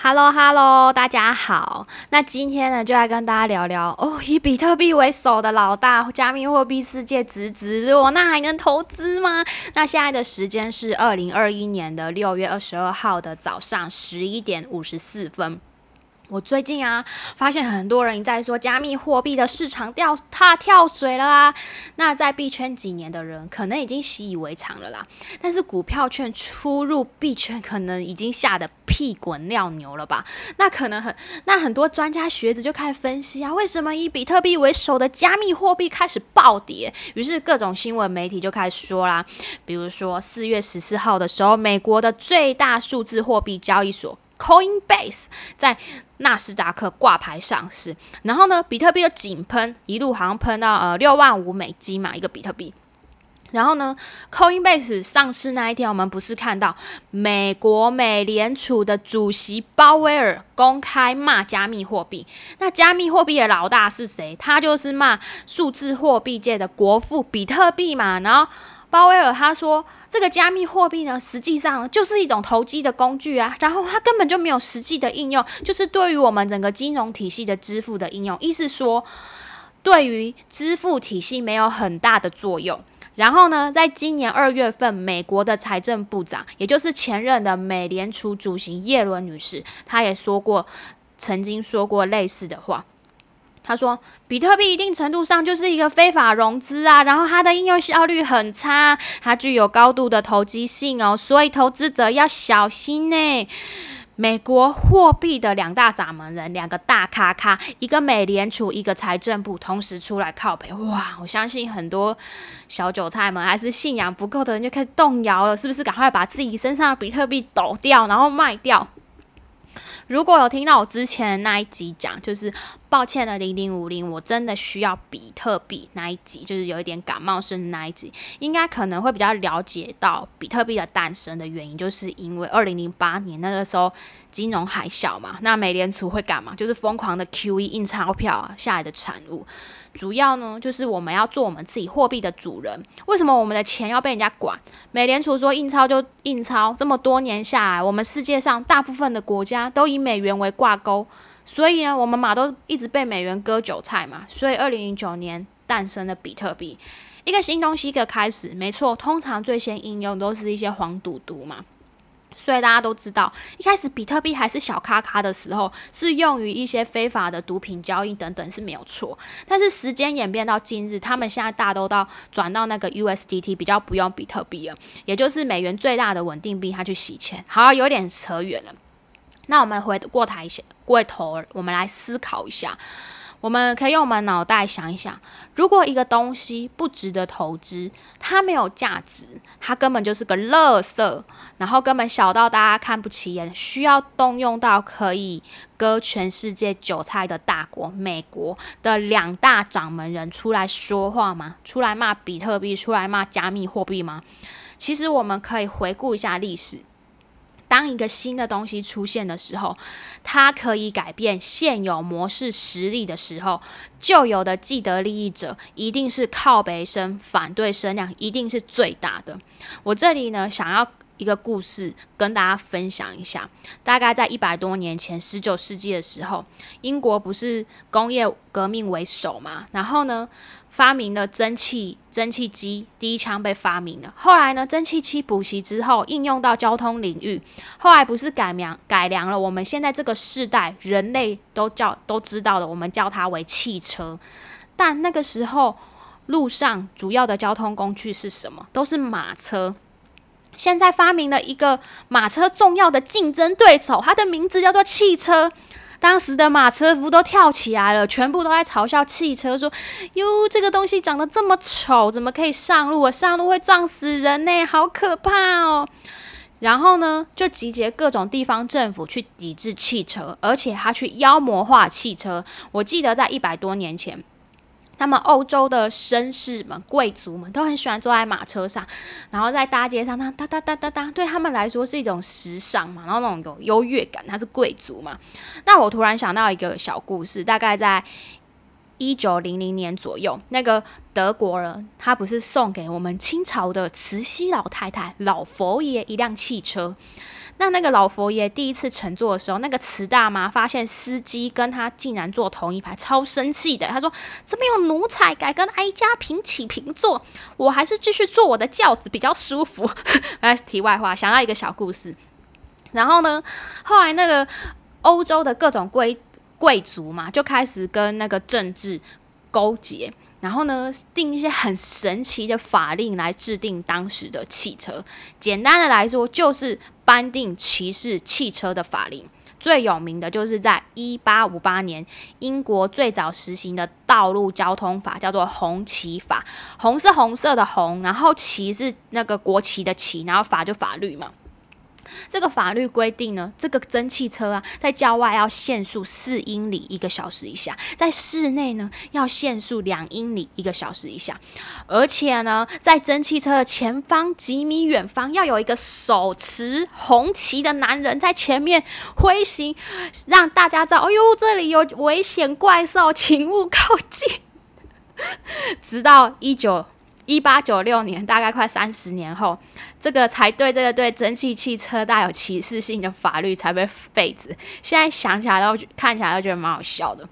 Hello Hello，大家好。那今天呢，就来跟大家聊聊哦，以比特币为首的老大，加密货币世界直直落，那还能投资吗？那现在的时间是二零二一年的六月二十二号的早上十一点五十四分。我最近啊，发现很多人在说加密货币的市场掉它跳水了啊。那在币圈几年的人，可能已经习以为常了啦。但是股票圈出入币圈，可能已经吓得屁滚尿流了吧？那可能很，那很多专家学者就开始分析啊，为什么以比特币为首的加密货币开始暴跌？于是各种新闻媒体就开始说啦，比如说四月十四号的时候，美国的最大数字货币交易所。Coinbase 在纳斯达克挂牌上市，然后呢，比特币又井喷，一路好像喷到呃六万五美金嘛一个比特币。然后呢，Coinbase 上市那一天，我们不是看到美国美联储的主席鲍威尔公开骂加密货币？那加密货币的老大是谁？他就是骂数字货币界的国父比特币嘛。然后。鲍威尔他说：“这个加密货币呢，实际上就是一种投机的工具啊，然后它根本就没有实际的应用，就是对于我们整个金融体系的支付的应用，意思说对于支付体系没有很大的作用。然后呢，在今年二月份，美国的财政部长，也就是前任的美联储主席耶伦女士，她也说过，曾经说过类似的话。”他说：“比特币一定程度上就是一个非法融资啊，然后它的应用效率很差，它具有高度的投机性哦，所以投资者要小心呢。”美国货币的两大掌门人，两个大咖咖，一个美联储，一个财政部，同时出来靠北，哇！我相信很多小韭菜们还是信仰不够的人就开始动摇了，是不是？赶快把自己身上的比特币抖掉，然后卖掉。如果有听到我之前那一集讲，就是抱歉的零零五零，我真的需要比特币那一集，就是有一点感冒声的那一集，应该可能会比较了解到比特币的诞生的原因，就是因为二零零八年那个时候金融海啸嘛，那美联储会干嘛？就是疯狂的 QE 印钞票下来的产物。主要呢，就是我们要做我们自己货币的主人。为什么我们的钱要被人家管？美联储说印钞就印钞，这么多年下来，我们世界上大部分的国家都以美元为挂钩，所以呢，我们马都一直被美元割韭菜嘛。所以，二零零九年诞生的比特币，一个新东西的开始，没错，通常最先应用都是一些黄赌毒嘛。所以大家都知道，一开始比特币还是小咖咖的时候，是用于一些非法的毒品交易等等是没有错。但是时间演变到今日，他们现在大都到转到那个 USDT，比较不用比特币了，也就是美元最大的稳定币，它去洗钱。好，有点扯远了。那我们回过台过头，我们来思考一下。我们可以用我们脑袋想一想，如果一个东西不值得投资，它没有价值，它根本就是个垃圾，然后根本小到大家看不起眼，需要动用到可以割全世界韭菜的大国美国的两大掌门人出来说话吗？出来骂比特币，出来骂加密货币吗？其实我们可以回顾一下历史。当一个新的东西出现的时候，它可以改变现有模式实力的时候，旧有的既得利益者一定是靠背声，反对声量一定是最大的。我这里呢，想要一个故事跟大家分享一下。大概在一百多年前，十九世纪的时候，英国不是工业革命为首嘛？然后呢？发明了蒸汽蒸汽机，第一枪被发明了。后来呢，蒸汽机补习之后应用到交通领域。后来不是改良改良了，我们现在这个世代人类都叫都知道了，我们叫它为汽车。但那个时候路上主要的交通工具是什么？都是马车。现在发明了一个马车重要的竞争对手，它的名字叫做汽车。当时的马车夫都跳起来了，全部都在嘲笑汽车，说：“哟，这个东西长得这么丑，怎么可以上路？我上路会撞死人呢，好可怕哦！”然后呢，就集结各种地方政府去抵制汽车，而且他去妖魔化汽车。我记得在一百多年前。他们欧洲的绅士们、贵族们都很喜欢坐在马车上，然后在大街上，那哒哒哒哒哒，对他们来说是一种时尚嘛，然后那种有优越感，他是贵族嘛。那我突然想到一个小故事，大概在一九零零年左右，那个德国人他不是送给我们清朝的慈禧老太太老佛爷一辆汽车。那那个老佛爷第一次乘坐的时候，那个慈大妈发现司机跟他竟然坐同一排，超生气的。他说：“怎么有奴才敢跟哀家平起平坐？我还是继续坐我的轿子比较舒服。”来，题外话，想到一个小故事。然后呢，后来那个欧洲的各种规贵族嘛，就开始跟那个政治勾结。然后呢，定一些很神奇的法令来制定当时的汽车。简单的来说，就是颁定骑士汽车的法令。最有名的就是在一八五八年，英国最早实行的道路交通法，叫做红旗法。红是红色的红，然后旗是那个国旗的旗，然后法就法律嘛。这个法律规定呢，这个蒸汽车啊，在郊外要限速四英里一个小时以下，在室内呢要限速两英里一个小时以下，而且呢，在蒸汽车的前方几米远方要有一个手持红旗的男人在前面挥行，让大家知道，哎呦，这里有危险怪兽，请勿靠近。直到一九。一八九六年，大概快三十年后，这个才对这个对蒸汽汽车带有歧视性的法律才被废止。现在想起来都看起来都觉得蛮好笑的。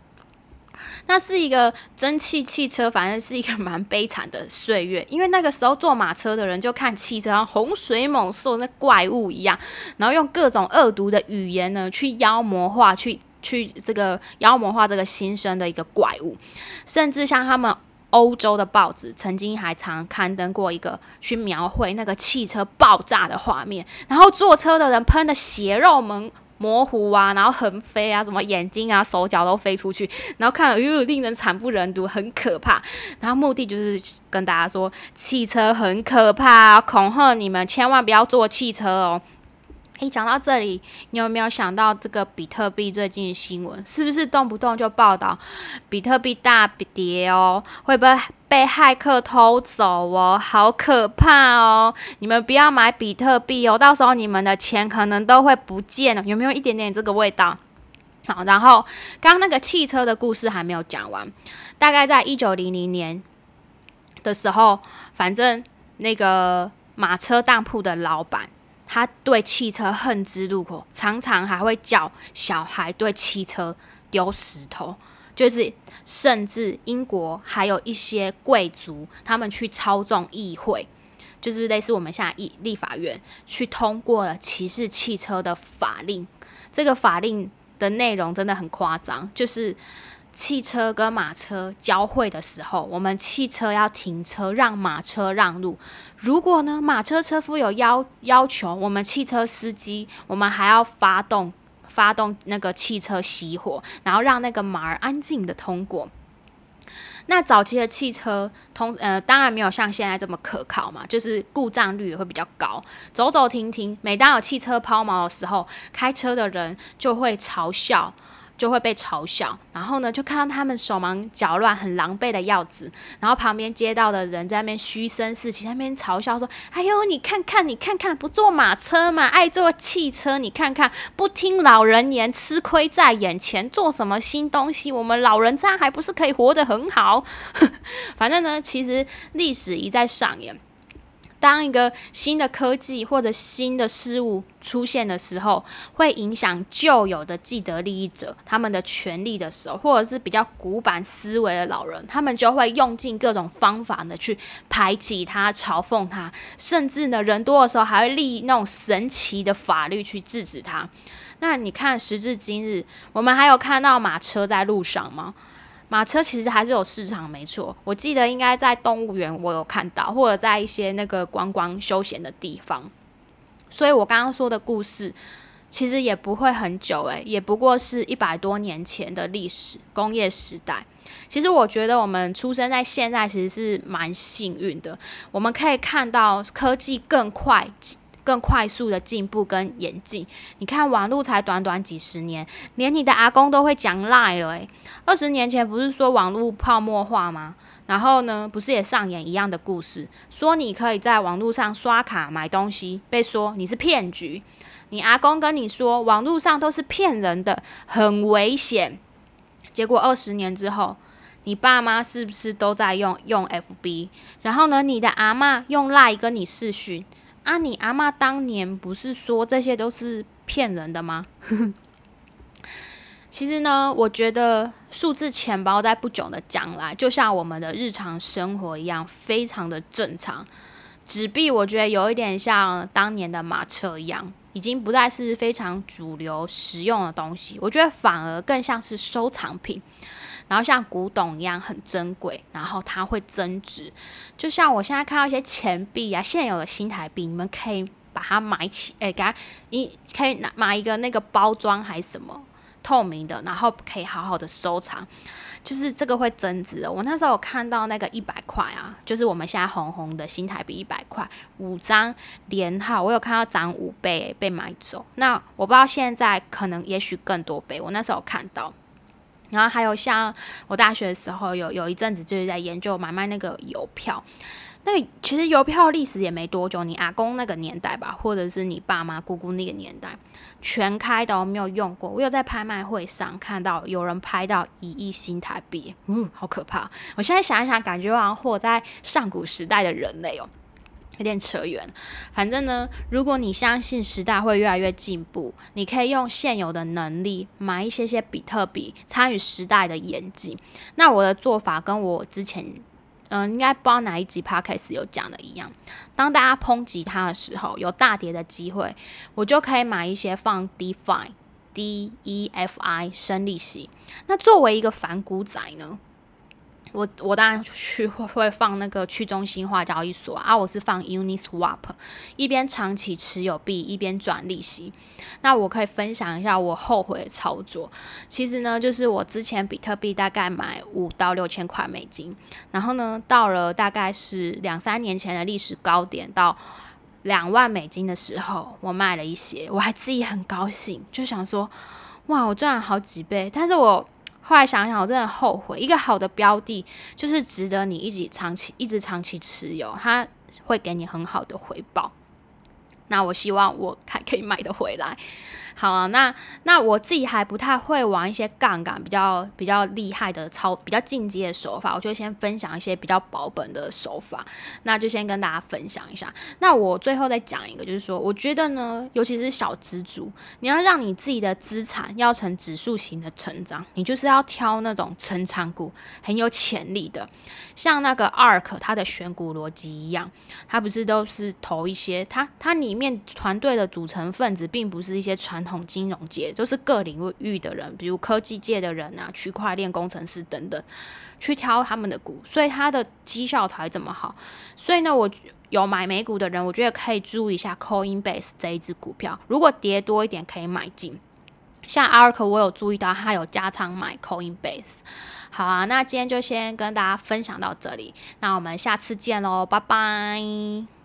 那是一个蒸汽汽车，反正是一个蛮悲惨的岁月，因为那个时候坐马车的人就看汽车像洪水猛兽那怪物一样，然后用各种恶毒的语言呢去妖魔化，去去这个妖魔化这个新生的一个怪物，甚至像他们。欧洲的报纸曾经还常刊登过一个去描绘那个汽车爆炸的画面，然后坐车的人喷的血肉模模糊啊，然后横飞啊，什么眼睛啊、手脚都飞出去，然后看了又令人惨不忍睹，很可怕。然后目的就是跟大家说，汽车很可怕，恐吓你们千万不要坐汽车哦。诶，讲到这里，你有没有想到这个比特币最近的新闻？是不是动不动就报道比特币大跌哦？会不会被骇客偷走哦？好可怕哦！你们不要买比特币哦，到时候你们的钱可能都会不见了。有没有一点点这个味道？好，然后刚刚那个汽车的故事还没有讲完，大概在一九零零年的时候，反正那个马车当铺的老板。他对汽车恨之入骨，常常还会叫小孩对汽车丢石头，就是甚至英国还有一些贵族，他们去操纵议会，就是类似我们现在议立法院去通过了歧视汽车的法令。这个法令的内容真的很夸张，就是。汽车跟马车交汇的时候，我们汽车要停车让马车让路。如果呢，马车车夫有要要求，我们汽车司机，我们还要发动发动那个汽车熄火，然后让那个马儿安静的通过。那早期的汽车通呃，当然没有像现在这么可靠嘛，就是故障率也会比较高，走走停停。每当有汽车抛锚的时候，开车的人就会嘲笑。就会被嘲笑，然后呢，就看到他们手忙脚乱、很狼狈的样子，然后旁边街道的人在那边嘘声四起，在那边嘲笑说：“哎呦，你看看，你看看，不坐马车嘛，爱坐汽车，你看看，不听老人言，吃亏在眼前，做什么新东西？我们老人这样还不是可以活得很好？反正呢，其实历史一再上演。”当一个新的科技或者新的事物出现的时候，会影响旧有的既得利益者他们的权利的时候，或者是比较古板思维的老人，他们就会用尽各种方法呢去排挤他、嘲讽他，甚至呢人多的时候还会立那种神奇的法律去制止他。那你看，时至今日，我们还有看到马车在路上吗？马车其实还是有市场，没错。我记得应该在动物园我有看到，或者在一些那个观光休闲的地方。所以我刚刚说的故事，其实也不会很久，诶，也不过是一百多年前的历史，工业时代。其实我觉得我们出生在现在，其实是蛮幸运的。我们可以看到科技更快。更快速的进步跟演进，你看网络才短短几十年，连你的阿公都会讲赖了诶，二十年前不是说网络泡沫化吗？然后呢，不是也上演一样的故事，说你可以在网络上刷卡买东西，被说你是骗局。你阿公跟你说网络上都是骗人的，很危险。结果二十年之后，你爸妈是不是都在用用 FB？然后呢，你的阿妈用 lie 跟你视讯啊？你阿妈当年不是说这些都是骗人的吗？其实呢，我觉得数字钱包在不久的将来，就像我们的日常生活一样，非常的正常。纸币我觉得有一点像当年的马车一样，已经不再是非常主流实用的东西。我觉得反而更像是收藏品，然后像古董一样很珍贵，然后它会增值。就像我现在看到一些钱币啊，现有的新台币，你们可以把它买起，哎，给它，你可以拿买一个那个包装还是什么透明的，然后可以好好的收藏。就是这个会增值的。我那时候有看到那个一百块啊，就是我们现在红红的新台币一百块五张连号，我有看到涨五倍被买走。那我不知道现在可能也许更多倍。我那时候有看到，然后还有像我大学的时候有有一阵子就是在研究买卖那个邮票。那个其实邮票历史也没多久，你阿公那个年代吧，或者是你爸妈姑姑那个年代，全开的，我没有用过。我有在拍卖会上看到有人拍到一亿新台币，呜，好可怕！我现在想一想，感觉好像活在上古时代的人类哦，有点扯远。反正呢，如果你相信时代会越来越进步，你可以用现有的能力买一些些比特币，参与时代的演进。那我的做法跟我之前。嗯，应该不知道哪一集 podcast 有讲的一样。当大家抨击它的时候，有大跌的机会，我就可以买一些放 DeFi、D E F I 生利息。那作为一个反股仔呢？我我当然去会会放那个去中心化交易所啊，我是放 Uniswap，一边长期持有币，一边转利息。那我可以分享一下我后悔的操作。其实呢，就是我之前比特币大概买五到六千块美金，然后呢，到了大概是两三年前的历史高点到两万美金的时候，我卖了一些，我还自己很高兴，就想说，哇，我赚了好几倍。但是我后来想想，我真的后悔。一个好的标的，就是值得你一直长期、一直长期持有，它会给你很好的回报。那我希望我还可以买得回来。好啊，那那我自己还不太会玩一些杠杆比较比较厉害的操比较进阶的手法，我就先分享一些比较保本的手法。那就先跟大家分享一下。那我最后再讲一个，就是说，我觉得呢，尤其是小资主，你要让你自己的资产要成指数型的成长，你就是要挑那种成长股很有潜力的，像那个 ARK 它的选股逻辑一样，它不是都是投一些，它它里面团队的组成分子并不是一些传。统金融界就是各领域的人，比如科技界的人啊，区块链工程师等等，去挑他们的股，所以它的绩效才这么好。所以呢，我有买美股的人，我觉得可以注意一下 Coinbase 这一只股票，如果跌多一点可以买进。像 ARK，我有注意到它有加仓买 Coinbase。好啊，那今天就先跟大家分享到这里，那我们下次见喽，拜拜。